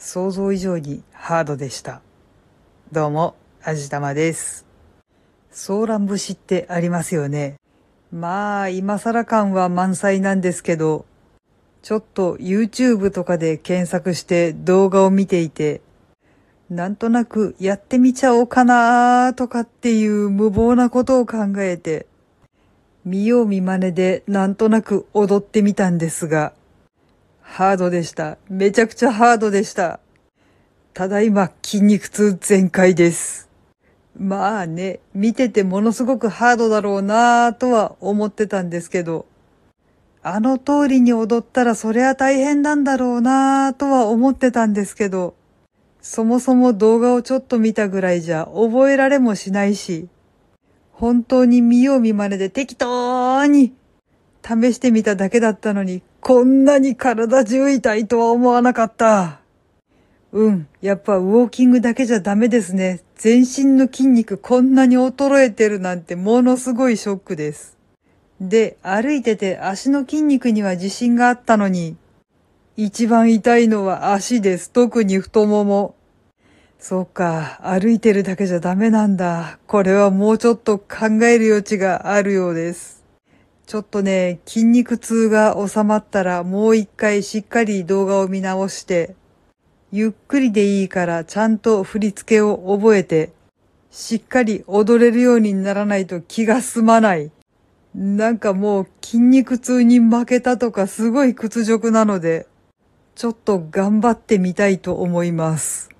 想像以上にハードでした。どうも、あじたまです。ソーラン節ってありますよね。まあ、今更感は満載なんですけど、ちょっと YouTube とかで検索して動画を見ていて、なんとなくやってみちゃおうかなーとかっていう無謀なことを考えて、見よう見真似でなんとなく踊ってみたんですが、ハードでした。めちゃくちゃハードでした。ただいま筋肉痛全開です。まあね、見ててものすごくハードだろうなぁとは思ってたんですけど、あの通りに踊ったらそりゃ大変なんだろうなぁとは思ってたんですけど、そもそも動画をちょっと見たぐらいじゃ覚えられもしないし、本当に見よう見真似で適当に試してみただけだったのに、こんなに体中痛いとは思わなかった。うん、やっぱウォーキングだけじゃダメですね。全身の筋肉こんなに衰えてるなんてものすごいショックです。で、歩いてて足の筋肉には自信があったのに、一番痛いのは足です。特に太もも。そうか、歩いてるだけじゃダメなんだ。これはもうちょっと考える余地があるようです。ちょっとね、筋肉痛が収まったらもう一回しっかり動画を見直して、ゆっくりでいいからちゃんと振り付けを覚えて、しっかり踊れるようにならないと気が済まない。なんかもう筋肉痛に負けたとかすごい屈辱なので、ちょっと頑張ってみたいと思います。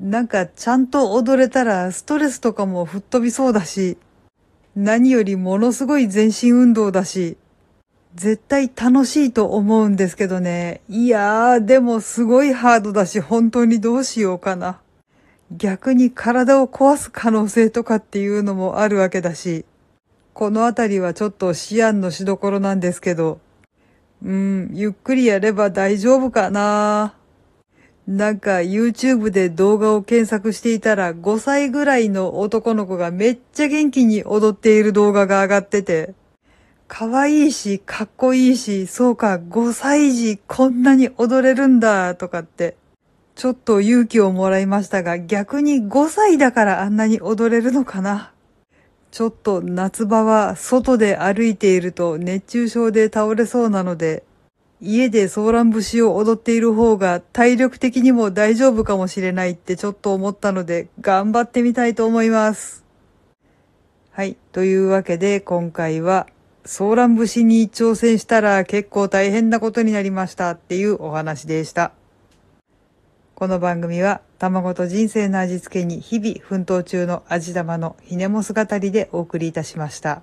なんかちゃんと踊れたらストレスとかも吹っ飛びそうだし、何よりものすごい全身運動だし、絶対楽しいと思うんですけどね。いやー、でもすごいハードだし、本当にどうしようかな。逆に体を壊す可能性とかっていうのもあるわけだし、このあたりはちょっと思案のしどころなんですけど、うん、ゆっくりやれば大丈夫かな。なんか YouTube で動画を検索していたら5歳ぐらいの男の子がめっちゃ元気に踊っている動画が上がってて、可愛いし、かっこいいし、そうか、5歳児こんなに踊れるんだ、とかって、ちょっと勇気をもらいましたが、逆に5歳だからあんなに踊れるのかな。ちょっと夏場は外で歩いていると熱中症で倒れそうなので、家でソーラン節を踊っている方が体力的にも大丈夫かもしれないってちょっと思ったので、頑張ってみたいと思います。はい。というわけで今回はソーラン節に挑戦したら結構大変なことになりましたっていうお話でした。この番組は卵と人生の味付けに日々奮闘中の味玉のひねも姿りでお送りいたしました。